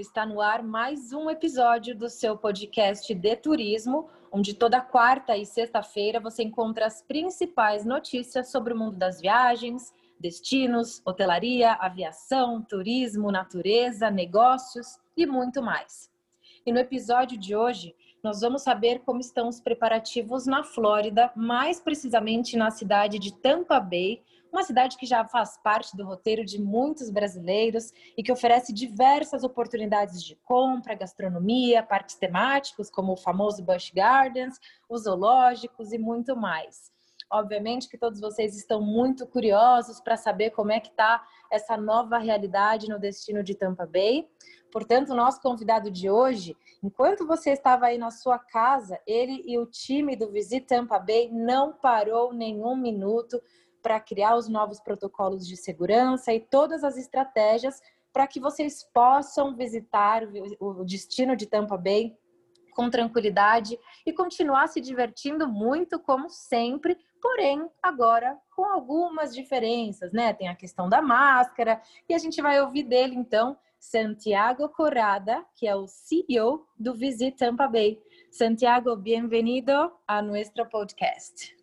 Está no ar mais um episódio do seu podcast de turismo, onde toda quarta e sexta-feira você encontra as principais notícias sobre o mundo das viagens, destinos, hotelaria, aviação, turismo, natureza, negócios e muito mais. E no episódio de hoje, nós vamos saber como estão os preparativos na Flórida, mais precisamente na cidade de Tampa Bay, uma cidade que já faz parte do roteiro de muitos brasileiros e que oferece diversas oportunidades de compra, gastronomia, parques temáticos, como o famoso Busch Gardens, os zoológicos e muito mais. Obviamente que todos vocês estão muito curiosos para saber como é que está essa nova realidade no destino de Tampa Bay. Portanto, nosso convidado de hoje, enquanto você estava aí na sua casa, ele e o time do Visit Tampa Bay não parou nenhum minuto para criar os novos protocolos de segurança e todas as estratégias para que vocês possam visitar o destino de Tampa Bay com tranquilidade e continuar se divertindo muito como sempre, porém agora com algumas diferenças, né? Tem a questão da máscara e a gente vai ouvir dele então Santiago Corrada, que é o CEO do Visit Tampa Bay. Santiago, bem-vindo a nosso podcast.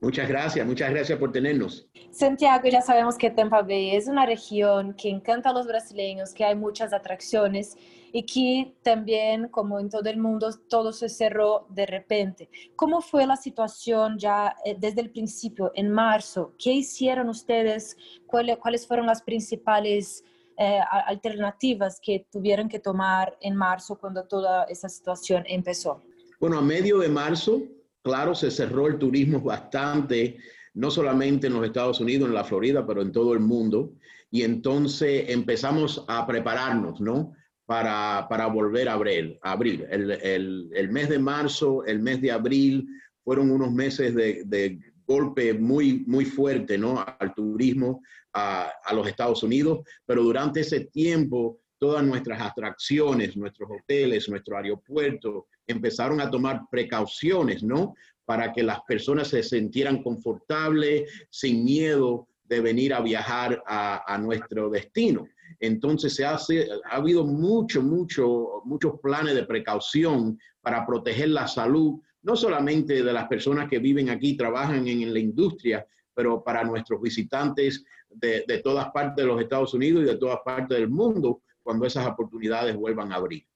Muchas gracias, muchas gracias por tenernos. Santiago, ya sabemos que Tampa Bay es una región que encanta a los brasileños, que hay muchas atracciones y que también, como en todo el mundo, todo se cerró de repente. ¿Cómo fue la situación ya eh, desde el principio, en marzo? ¿Qué hicieron ustedes? ¿Cuáles fueron las principales eh, alternativas que tuvieron que tomar en marzo cuando toda esa situación empezó? Bueno, a medio de marzo Claro, se cerró el turismo bastante, no solamente en los Estados Unidos, en la Florida, pero en todo el mundo. Y entonces empezamos a prepararnos, ¿no? Para, para volver a abrir. abrir. El, el, mes de marzo, el mes de abril, fueron unos meses de, de golpe muy, muy fuerte, ¿no? Al turismo, a, a los Estados Unidos. Pero durante ese tiempo, todas nuestras atracciones, nuestros hoteles, nuestro aeropuerto, empezaron a tomar precauciones, ¿no? Para que las personas se sintieran confortables, sin miedo de venir a viajar a, nuestro destino. Entonces se hace, ha habido mucho, mucho, muchos planes de precaución para proteger la salud, no solamente de las personas que viven aquí, trabajan en, la industria, pero para nuestros visitantes de, de todas partes de los Estados Unidos y de todas partes del mundo, cuando esas oportunidades vuelvan a abrir.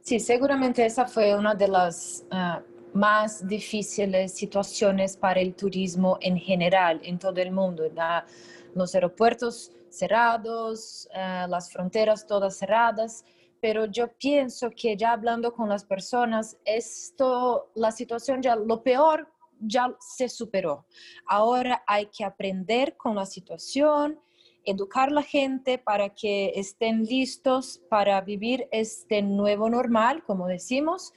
Sí, seguramente esa fue una de las uh, más difíciles situaciones para el turismo en general en todo el mundo. Los aeropuertos cerrados, uh, las fronteras todas cerradas, pero yo pienso que ya hablando con las personas, esto, la situación ya, lo peor ya se superó. Ahora hay que aprender con la situación educar a la gente para que estén listos para vivir este nuevo normal, como decimos,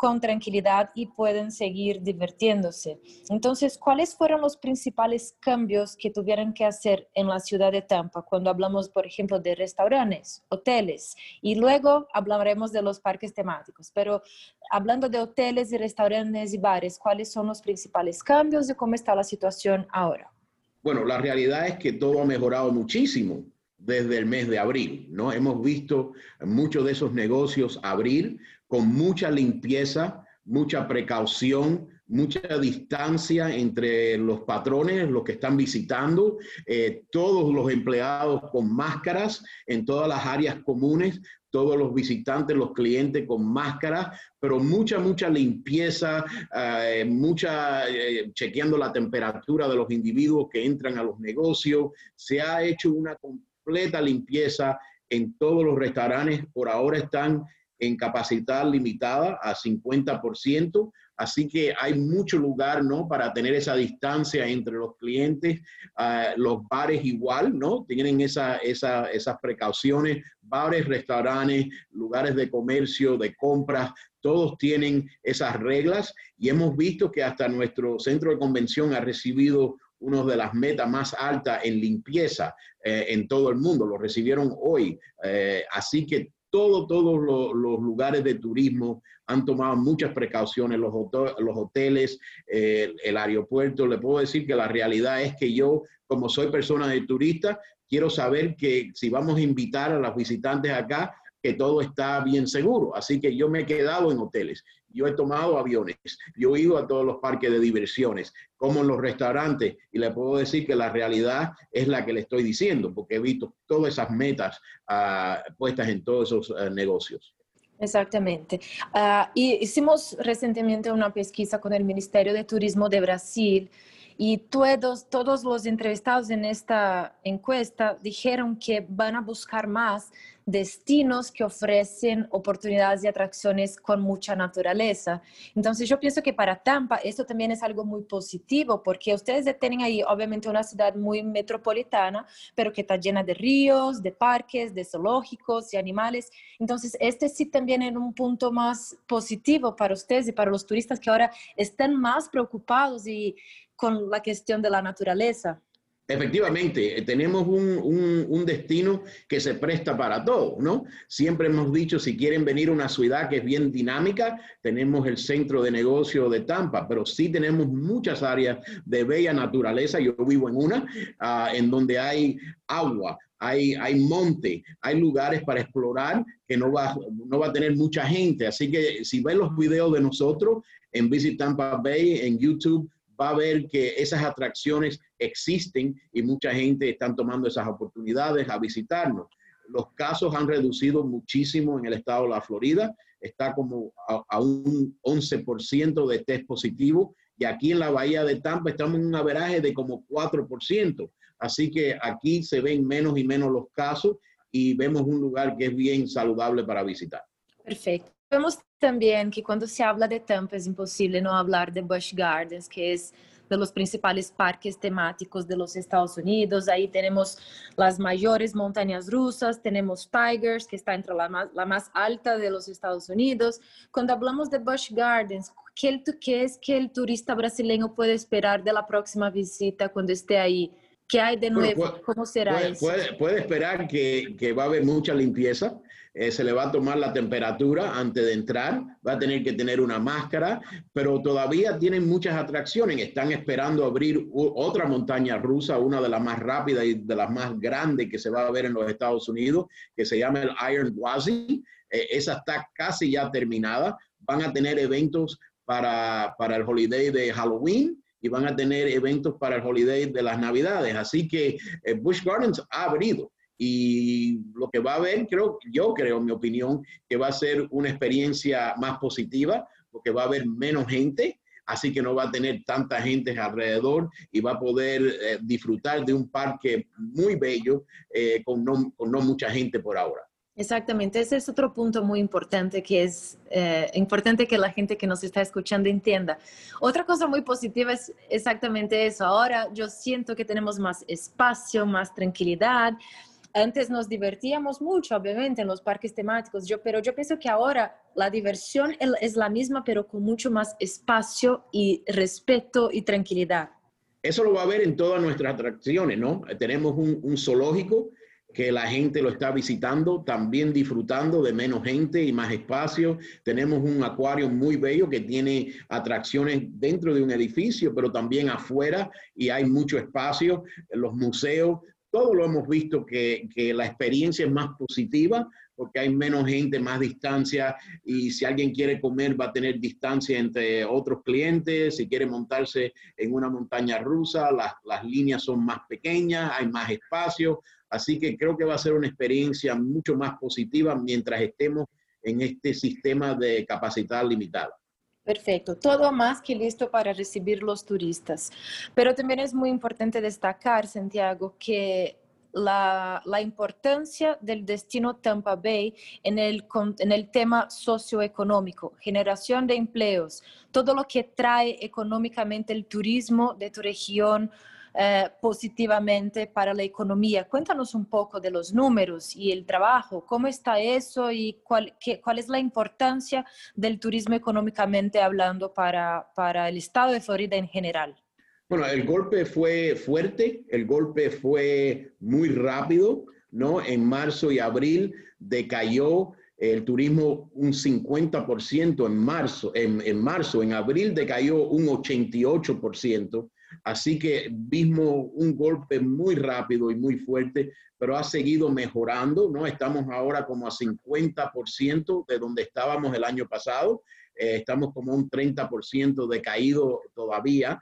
con tranquilidad y pueden seguir divirtiéndose. Entonces, ¿cuáles fueron los principales cambios que tuvieron que hacer en la ciudad de Tampa cuando hablamos, por ejemplo, de restaurantes, hoteles? Y luego hablaremos de los parques temáticos. Pero hablando de hoteles y restaurantes y bares, ¿cuáles son los principales cambios y cómo está la situación ahora? Bueno, la realidad es que todo ha mejorado muchísimo desde el mes de abril, ¿no? Hemos visto muchos de esos negocios abrir con mucha limpieza, mucha precaución, mucha distancia entre los patrones, los que están visitando, eh, todos los empleados con máscaras en todas las áreas comunes, todos los visitantes, los clientes con máscara, pero mucha, mucha limpieza, eh, mucha, eh, chequeando la temperatura de los individuos que entran a los negocios. Se ha hecho una completa limpieza en todos los restaurantes. Por ahora están en capacidad limitada a 50%, así que hay mucho lugar, ¿no? Para tener esa distancia entre los clientes, uh, los bares igual, ¿no? Tienen esa, esa, esas precauciones, bares, restaurantes, lugares de comercio, de compras, todos tienen esas reglas y hemos visto que hasta nuestro centro de convención ha recibido una de las metas más altas en limpieza eh, en todo el mundo. Lo recibieron hoy. Eh, así que todo, todos los, lugares de turismo han tomado muchas precauciones, los, los hoteles, eh, el aeropuerto. Le puedo decir que la realidad es que yo, como soy persona de turista, quiero saber que si vamos a invitar a los visitantes acá, que todo está bien seguro. Así que yo me he quedado en hoteles, yo he tomado aviones, yo he ido a todos los parques de diversiones, como en los restaurantes, y le puedo decir que la realidad es la que le estoy diciendo, porque he visto todas esas metas ah, puestas en todos esos ah, negocios. Exactamente. Ah, y hicimos recientemente una pesquisa con el Ministerio de Turismo de Brasil y todos, todos los entrevistados en esta encuesta dijeron que van a buscar más destinos que ofrecen oportunidades y atracciones con mucha naturaleza. Entonces yo pienso que para Tampa esto también es algo muy positivo porque ustedes tienen ahí obviamente una ciudad muy metropolitana, pero que está llena de ríos, de parques, de zoológicos y animales. Entonces este sí también es un punto más positivo para ustedes y para los turistas que ahora están más preocupados y con la cuestión de la naturaleza. Efectivamente, eh, tenemos un, destino que se presta para todo, ¿no? Siempre hemos dicho, si quieren venir a una ciudad que es bien dinámica, tenemos el centro de negocio de Tampa, pero sí tenemos muchas áreas de bella naturaleza. Yo vivo en una, ah, en donde hay agua, hay, hay monte, hay lugares para explorar que no va, no va a tener mucha gente. Así que si ven los videos de nosotros en Visit Tampa Bay, en YouTube, va a ver que esas atracciones existen y mucha gente está tomando esas oportunidades a visitarnos. Los casos han reducido muchísimo en el estado de la Florida, está como a, un 11% de test positivo y aquí en la bahía de Tampa estamos en un averaje de como 4%. Así que aquí se ven menos y menos los casos y vemos un lugar que es bien saludable para visitar. Perfecto. Vemos también que cuando se habla de Tampa es imposible no hablar de Busch Gardens, que es de los principales parques temáticos de los Estados Unidos. Ahí tenemos las mayores montañas rusas, tenemos Tigers, que está entre la más, alta de los Estados Unidos. Cuando hablamos de Busch Gardens, ¿qué, ¿qué es que el turista brasileño puede esperar de la próxima visita cuando esté ahí? ¿Qué hay de nuevo? ¿Cómo será puede, eso? Puede, esperar que, que, va a haber mucha limpieza. Eh, se le va a tomar la temperatura antes de entrar. Va a tener que tener una máscara, pero todavía tienen muchas atracciones. Están esperando abrir otra montaña rusa, una de las más rápidas y de las más grandes que se va a ver en los Estados Unidos, que se llama el Iron Gwazi. Eh, esa está casi ya terminada. Van a tener eventos para, para el holiday de Halloween y van a tener eventos para el holiday de las navidades. Así que eh, Busch Gardens ha abrido y lo que va a haber, creo, yo creo, en mi opinión, que va a ser una experiencia más positiva porque va a haber menos gente, así que no va a tener tanta gente alrededor y va a poder eh, disfrutar de un parque muy bello eh, con, con no mucha gente por ahora. Exactamente, ese es otro punto muy importante que es eh, importante que la gente que nos está escuchando entienda. Otra cosa muy positiva es exactamente eso. Ahora yo siento que tenemos más espacio, más tranquilidad. Antes nos divertíamos mucho, obviamente, en los parques temáticos, yo, pero yo pienso que ahora la diversión es la misma, pero con mucho más espacio y respeto y tranquilidad. Eso lo va a ver en todas nuestras atracciones, ¿no? Tenemos un, un zoológico que la gente lo está visitando, también disfrutando de menos gente y más espacio. Tenemos un acuario muy bello que tiene atracciones dentro de un edificio, pero también afuera y hay mucho espacio. Los museos, todo lo hemos visto que, que la experiencia es más positiva porque hay menos gente, más distancia y si alguien quiere comer va a tener distancia entre otros clientes, si quiere montarse en una montaña rusa, las, las líneas son más pequeñas, hay más espacio, Así que creo que va a ser una experiencia mucho más positiva mientras estemos en este sistema de capacidad limitada. Perfecto, todo más que listo para recibir los turistas. Pero también es muy importante destacar, Santiago, que la, importancia del destino Tampa Bay en el, tema socioeconómico, generación de empleos, todo lo que trae económicamente el turismo de tu región, eh, positivamente para la economía. Cuéntanos un poco de los números y el trabajo, cómo está eso y cuál, cuál es la importancia del turismo económicamente hablando para, para el estado de Florida en general. Bueno, el golpe fue fuerte, el golpe fue muy rápido, ¿no? En marzo y abril decayó el turismo un 50% en marzo, en, en, marzo, en abril decayó un 88%, así que vimos un golpe muy rápido y muy fuerte, pero ha seguido mejorando, ¿no? Estamos ahora como a 50% de donde estábamos el año pasado, eh, estamos como un 30% decaído todavía,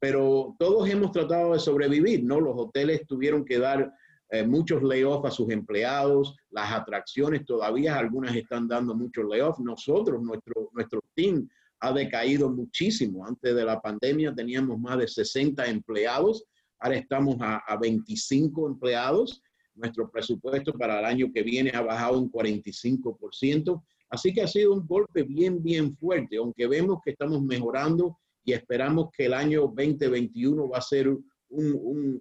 pero todos hemos tratado de sobrevivir, ¿no? Los hoteles tuvieron que dar eh, muchos layoffs a sus empleados, las atracciones todavía, algunas están dando muchos layoffs. Nosotros, nuestro, nuestro team ha decaído muchísimo. Antes de la pandemia teníamos más de 60 empleados, ahora estamos a, a 25 empleados. Nuestro presupuesto para el año que viene ha bajado un 45%. Así que ha sido un golpe bien, bien fuerte, aunque vemos que estamos mejorando y esperamos que el año 2021 va a ser un,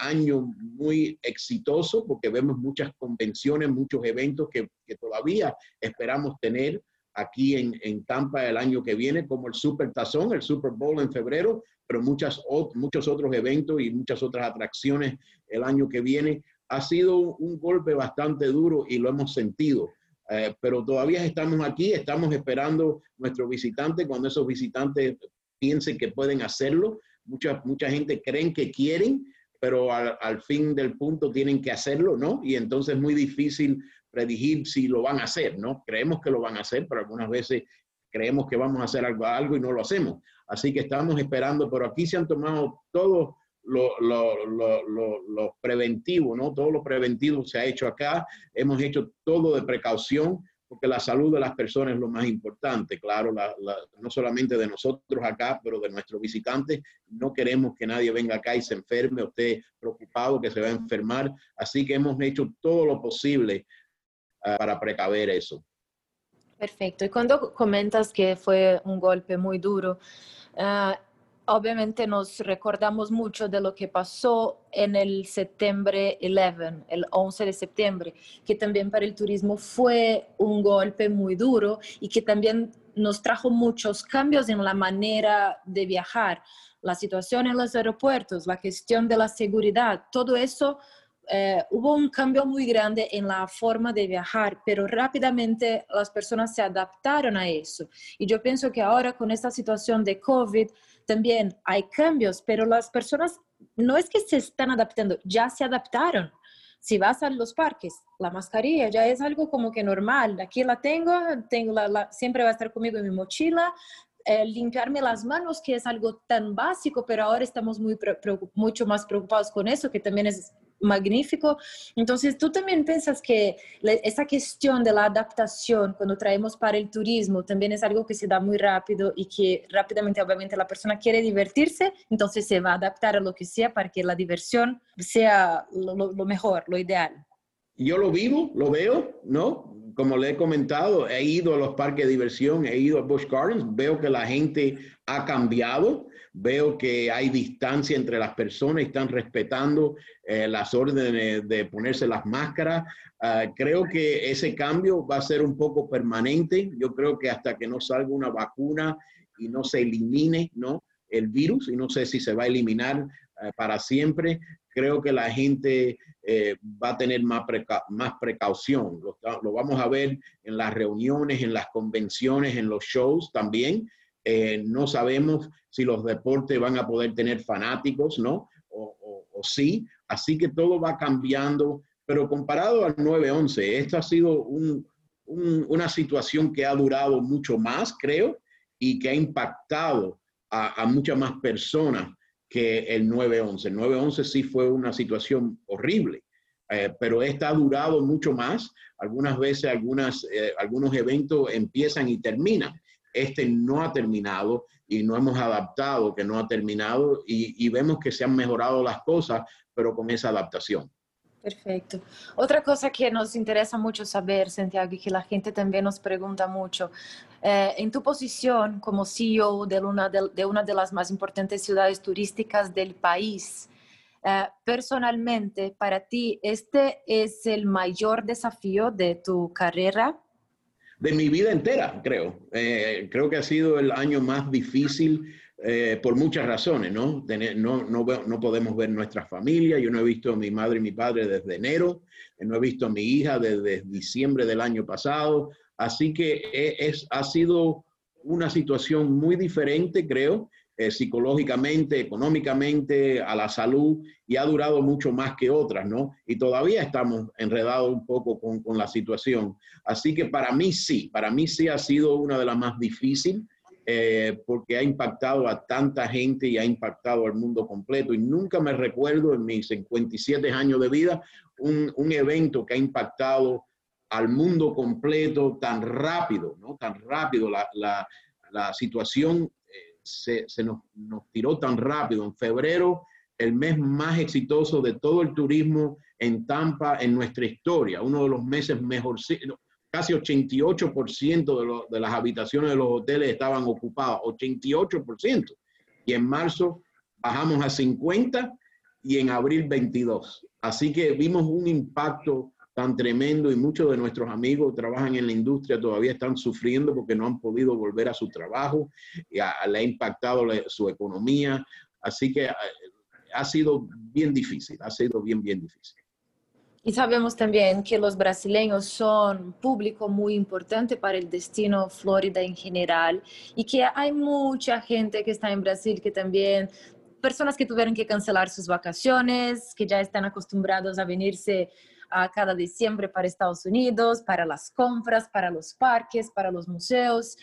año muy exitoso porque vemos muchas convenciones, muchos eventos que, que todavía esperamos tener aquí en, en, Tampa el año que viene, como el Super Tazón, el Super Bowl en febrero, pero muchas, muchos otros eventos y muchas otras atracciones el año que viene. Ha sido un golpe bastante duro y lo hemos sentido. Eh, pero todavía estamos aquí, estamos esperando nuestros visitantes. Cuando esos visitantes piensen que pueden hacerlo, mucha, mucha gente creen que quieren, pero al, fin del punto tienen que hacerlo, ¿no? Y entonces es muy difícil predecir si lo van a hacer, ¿no? Creemos que lo van a hacer, pero algunas veces creemos que vamos a hacer algo, algo y no lo hacemos. Así que estamos esperando, pero aquí se han tomado todos los lo, preventivos, ¿no? Todo lo preventivo se ha hecho acá. Hemos hecho todo de precaución porque la salud de las personas es lo más importante, claro, no solamente de nosotros acá, pero de nuestros visitantes. No queremos que nadie venga acá y se enferme o esté preocupado que se va a enfermar, así que hemos hecho todo lo posible uh, para precaver eso. Perfecto. Y cuando comentas que fue un golpe muy duro, uh, obviamente nos recordamos mucho de lo que pasó en el septiembre 11, el 11 de septiembre, que también para el turismo fue un golpe muy duro y que también nos trajo muchos cambios en la manera de viajar, la situación en los aeropuertos, la cuestión de la seguridad, todo eso. Eh, hubo un cambio muy grande en la forma de viajar, pero rápidamente las personas se adaptaron a eso. Y yo pienso que ahora con esta situación de COVID, también hay cambios, pero las personas no es que se están adaptando, ya se adaptaron. Si vas a los parques, la mascarilla ya es algo como que normal. Aquí la tengo, tengo la, siempre va a estar conmigo en mi mochila. Eh, limpiarme las manos, que es algo tan básico, pero ahora estamos muy, mucho más preocupados con eso, que también es magnífico. Entonces, ¿tú también piensas que esa cuestión de la adaptación cuando traemos para el turismo también es algo que se da muy rápido y que rápidamente, obviamente, la persona quiere divertirse, entonces se va a adaptar a lo que sea para que la diversión sea lo, lo mejor, lo ideal? Yo lo vivo, lo veo, ¿no? Como le he comentado, he ido a los parques de diversión, he ido a Busch Gardens, veo que la gente ha cambiado veo que hay distancia entre las personas, están respetando eh, las órdenes de ponerse las máscaras. Ah, creo que ese cambio va a ser un poco permanente. Yo creo que hasta que no salga una vacuna y no se elimine ¿no? el virus, y no sé si se va a eliminar eh, para siempre, creo que la gente eh, va a tener más, más precaución. Lo, lo, vamos a ver en las reuniones, en las convenciones, en los shows también. Eh, no sabemos si los deportes van a poder tener fanáticos, ¿no? O, sí. Así que todo va cambiando. Pero comparado al 9-11, esta ha sido una situación que ha durado mucho más, creo, y que ha impactado a, muchas más personas que el 9-11. El 9-11 sí fue una situación horrible, eh, pero esta ha durado mucho más. Algunas veces algunas, eh, algunos eventos empiezan y terminan este no ha terminado y no hemos adaptado que no ha terminado y, vemos que se han mejorado las cosas, pero con esa adaptación. Perfecto. Otra cosa que nos interesa mucho saber, Santiago, y que la gente también nos pregunta mucho, Eh, en tu posición como CEO de una de, una de las más importantes ciudades turísticas del país, eh, personalmente, para ti, ¿este es el mayor desafío de tu carrera? De mi vida entera, creo. Eh, creo que ha sido el año más difícil por muchas razones, ¿no? no, no, no, podemos ver nuestra familia. Yo no he visto a mi madre y mi padre desde enero. No he visto a mi hija desde diciembre del año pasado. Así que e, es, ha sido una situación muy diferente, creo, eh, psicológicamente, económicamente, a la salud, y ha durado mucho más que otras, ¿no? Y todavía estamos enredados un poco con, con la situación. Así que para mí sí, para mí sí ha sido una de las más difíciles. Eh, porque ha impactado a tanta gente y ha impactado al mundo completo. Y nunca me recuerdo en mis 57 años de vida un, un evento que ha impactado al mundo completo tan rápido, ¿no? Tan rápido. La, la, la situación eh, se, se nos, nos, tiró tan rápido. En febrero, el mes más exitoso de todo el turismo en Tampa en nuestra historia, uno de los meses mejor, casi 88% de, lo, de las habitaciones de los hoteles estaban ocupadas, 88%. Y en marzo bajamos a 50 y en abril 22. Así que vimos un impacto tan tremendo y muchos de nuestros amigos trabajan en la industria todavía están sufriendo porque no han podido volver a su trabajo, y le ha impactado su economía, así que eh, ha sido bien difícil, ha sido bien, bien difícil. Y sabemos también que los brasileños son un público muy importante para el destino Florida en general y que hay mucha gente que está en Brasil que también personas que tuvieron que cancelar sus vacaciones, que ya están acostumbrados a venirse a cada diciembre para Estados Unidos, para las compras, para los parques, para los museos.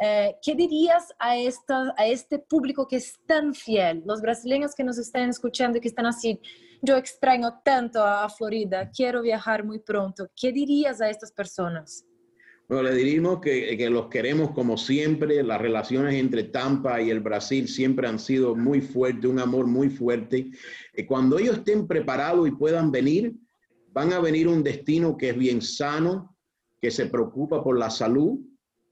Eh, ¿Qué dirías a, esta, a este público que es tan fiel, los brasileños que nos están escuchando y que están así, yo extraño tanto a Florida, quiero viajar muy pronto? ¿Qué dirías a estas personas? Bueno, le diríamos que, que, los queremos como siempre. Las relaciones entre Tampa y el Brasil siempre han sido muy fuertes, un amor muy fuerte. Y cuando ellos estén preparados y puedan venir, van a venir un destino que es bien sano, que se preocupa por la salud,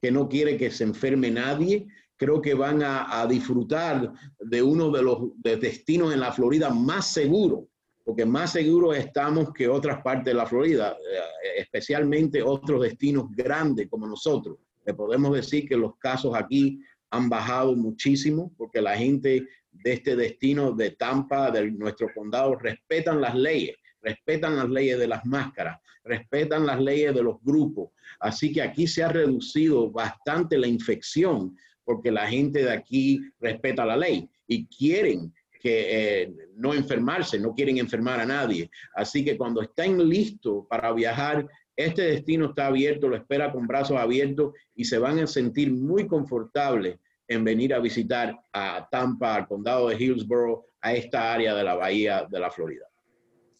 que no quiere que se enferme nadie. Creo que van a, disfrutar de uno de los destinos en la Florida más seguros, porque más seguros estamos que otras partes de la Florida, eh, especialmente otros destinos grandes como nosotros. Le podemos decir que los casos aquí han bajado muchísimo porque la gente de este destino de Tampa, de nuestro condado, respetan las leyes respetan las leyes de las máscaras, respetan las leyes de los grupos. Así que aquí se ha reducido bastante la infección porque la gente de aquí respeta la ley y quieren que eh, no enfermarse, no quieren enfermar a nadie. Así que cuando estén listos para viajar, este destino está abierto, lo espera con brazos abiertos y se van a sentir muy confortables en venir a visitar a Tampa, al condado de Hillsborough, a esta área de la bahía de la Florida.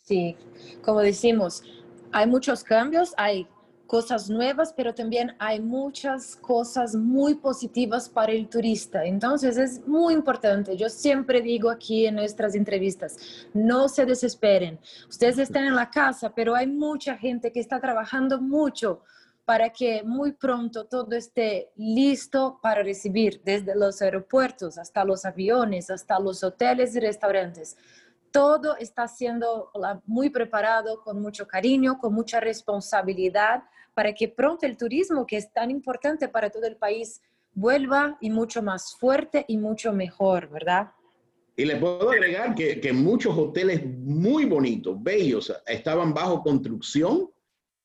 Sí, como decimos, hay muchos cambios, hay cosas nuevas, pero también hay muchas cosas muy positivas para el turista. Entonces es muy importante. Yo siempre digo aquí en nuestras entrevistas, no se desesperen. Ustedes están en la casa, pero hay mucha gente que está trabajando mucho para que muy pronto todo esté listo para recibir desde los aeropuertos hasta los aviones, hasta los hoteles y restaurantes todo está siendo muy preparado, con mucho cariño, con mucha responsabilidad, para que pronto el turismo, que es tan importante para todo el país, vuelva y mucho más fuerte y mucho mejor, ¿verdad? Y le puedo agregar que, que muchos hoteles muy bonitos, bellos, estaban bajo construcción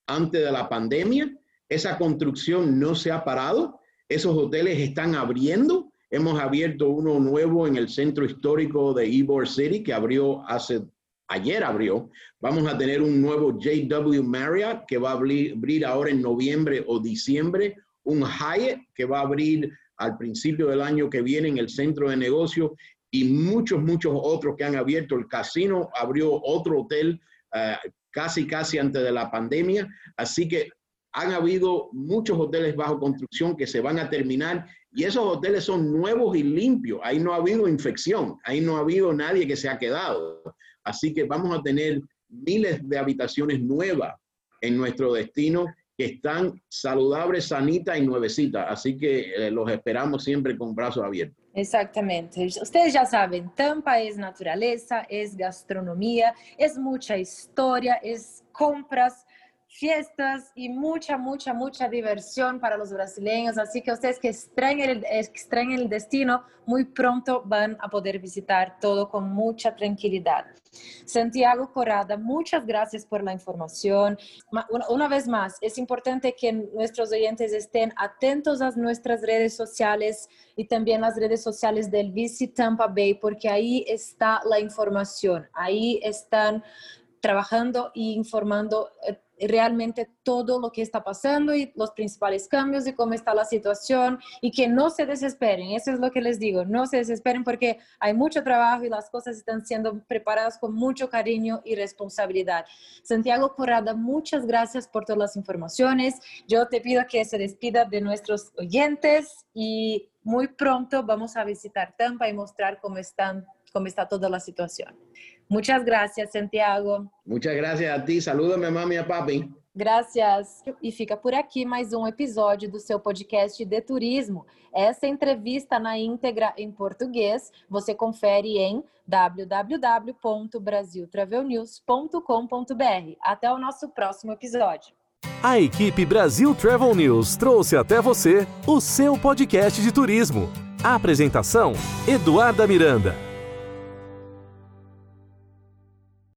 antes de la pandemia. Esa construcción no se ha parado. Esos hoteles están abriendo Hemos abierto uno nuevo en el centro histórico de Ybor City que abrió hace, ayer abrió. Vamos a tener un nuevo JW Marriott que va a abrir, ahora en noviembre o diciembre. Un Hyatt que va a abrir al principio del año que viene en el centro de negocio y muchos, muchos otros que han abierto. El casino abrió otro hotel uh, casi, casi antes de la pandemia. Así que han habido muchos hoteles bajo construcción que se van a terminar y esos hoteles son nuevos y limpios. Ahí no ha habido infección, ahí no ha habido nadie que se ha quedado. Así que vamos a tener miles de habitaciones nuevas en nuestro destino que están saludables, sanitas y nuevecitas. Así que eh, los esperamos siempre con brazos abiertos. Exactamente. Ustedes ya saben, Tampa es naturaleza, es gastronomía, es mucha historia, es compras fiestas y mucha, mucha, mucha diversión para los brasileños. Así que ustedes que extrañen el, extrañen el destino, muy pronto van a poder visitar todo con mucha tranquilidad. Santiago Corrada, muchas gracias por la información. Una vez más, es importante que nuestros oyentes estén atentos a nuestras redes sociales y también las redes sociales del Visit Tampa Bay, porque ahí está la información, ahí están trabajando e informando eh, realmente todo lo que está pasando y los principales cambios y cómo está la situación y que no se desesperen. Eso es lo que les digo, no se desesperen porque hay mucho trabajo y las cosas están siendo preparadas con mucho cariño y responsabilidad. Santiago Corrada, muchas gracias por todas las informaciones. Yo te pido que se despida de nuestros oyentes y muy pronto vamos a visitar Tampa y mostrar cómo, están, cómo está toda la situación. Muchas gracias, Santiago. Muchas gracias a ti. Salúdame a mami e a papi. Graças. E fica por aqui mais um episódio do seu podcast de turismo. Essa entrevista na íntegra em português você confere em www.brasiltravelnews.com.br. Até o nosso próximo episódio. A equipe Brasil Travel News trouxe até você o seu podcast de turismo. A apresentação: Eduarda Miranda.